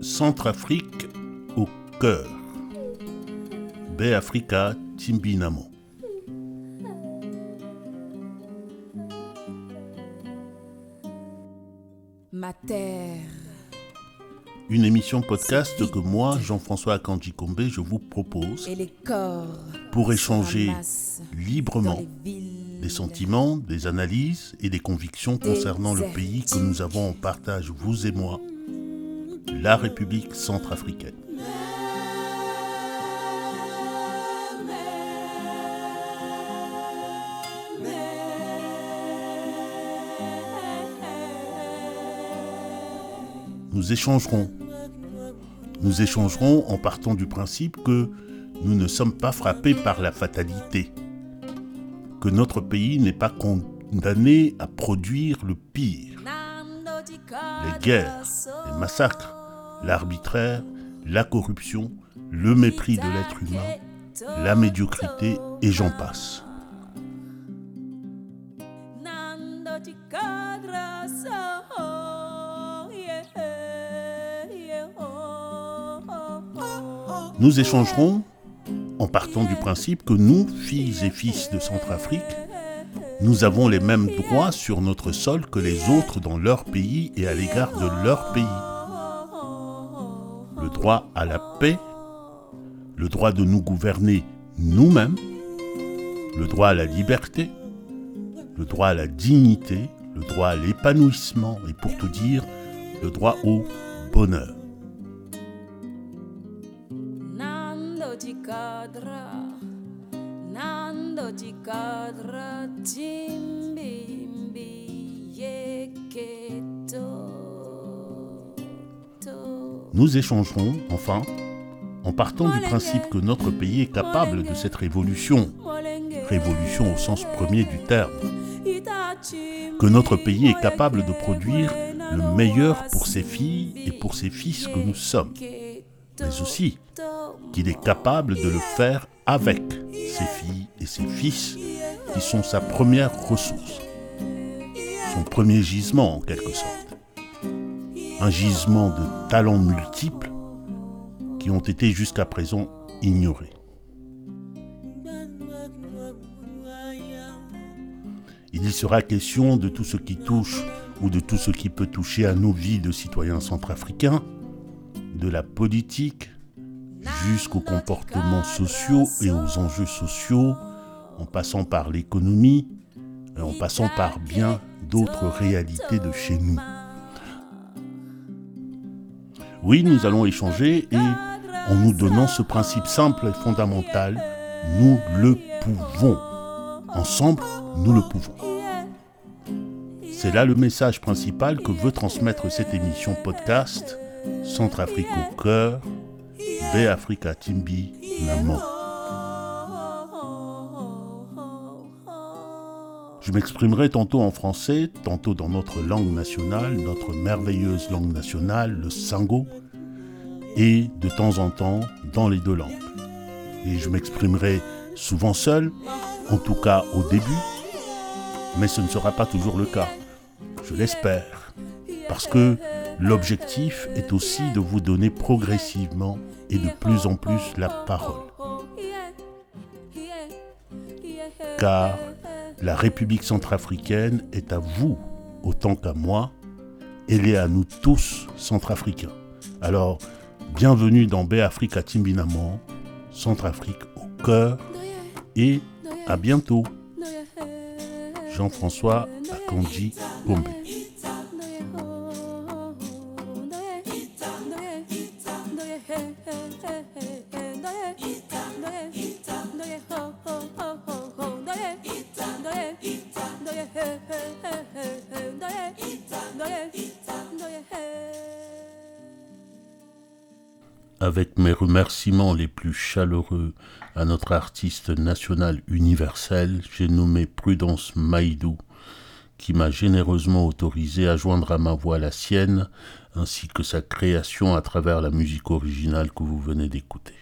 Centrafrique au cœur. Baie Africa Timbinamo. Ma terre. Une émission podcast que moi, Jean-François Akanji Kombe, je vous propose Et les corps. pour échanger librement des sentiments, des analyses et des convictions concernant le pays que nous avons en partage, vous et moi, la République centrafricaine. Nous échangerons. Nous échangerons en partant du principe que nous ne sommes pas frappés par la fatalité, que notre pays n'est pas condamné à produire le pire, les guerres, les massacres, l'arbitraire, la corruption, le mépris de l'être humain, la médiocrité et j'en passe. Nous échangerons en partant du principe que nous, filles et fils de Centrafrique, nous avons les mêmes droits sur notre sol que les autres dans leur pays et à l'égard de leur pays. Le droit à la paix, le droit de nous gouverner nous-mêmes, le droit à la liberté, le droit à la dignité, le droit à l'épanouissement et pour tout dire, le droit au bonheur. Nous échangerons, enfin, en partant du principe que notre pays est capable de cette révolution, révolution au sens premier du terme, que notre pays est capable de produire le meilleur pour ses filles et pour ses fils que nous sommes, mais aussi qu'il est capable de le faire avec ses filles et ses fils qui sont sa première ressource, son premier gisement en quelque sorte, un gisement de talents multiples qui ont été jusqu'à présent ignorés. Il y sera question de tout ce qui touche ou de tout ce qui peut toucher à nos vies de citoyens centrafricains, de la politique jusqu'aux comportements sociaux et aux enjeux sociaux, en passant par l'économie en passant par bien d'autres réalités de chez nous. Oui, nous allons échanger et en nous donnant ce principe simple et fondamental, nous le pouvons. Ensemble, nous le pouvons. C'est là le message principal que veut transmettre cette émission podcast Centrafrique au cœur, Baie Africa Timbi Namo. Je m'exprimerai tantôt en français, tantôt dans notre langue nationale, notre merveilleuse langue nationale, le sango, et de temps en temps dans les deux langues. Et je m'exprimerai souvent seul, en tout cas au début, mais ce ne sera pas toujours le cas. Je l'espère, parce que l'objectif est aussi de vous donner progressivement et de plus en plus la parole. Car la République centrafricaine est à vous autant qu'à moi, elle est à nous tous centrafricains. Alors, bienvenue dans Baie Africa Timbinamon, Centrafrique au cœur, et à bientôt. Jean-François Avec mes remerciements les plus chaleureux à notre artiste national universel, j'ai nommé Prudence Maïdou, qui m'a généreusement autorisé à joindre à ma voix la sienne, ainsi que sa création à travers la musique originale que vous venez d'écouter.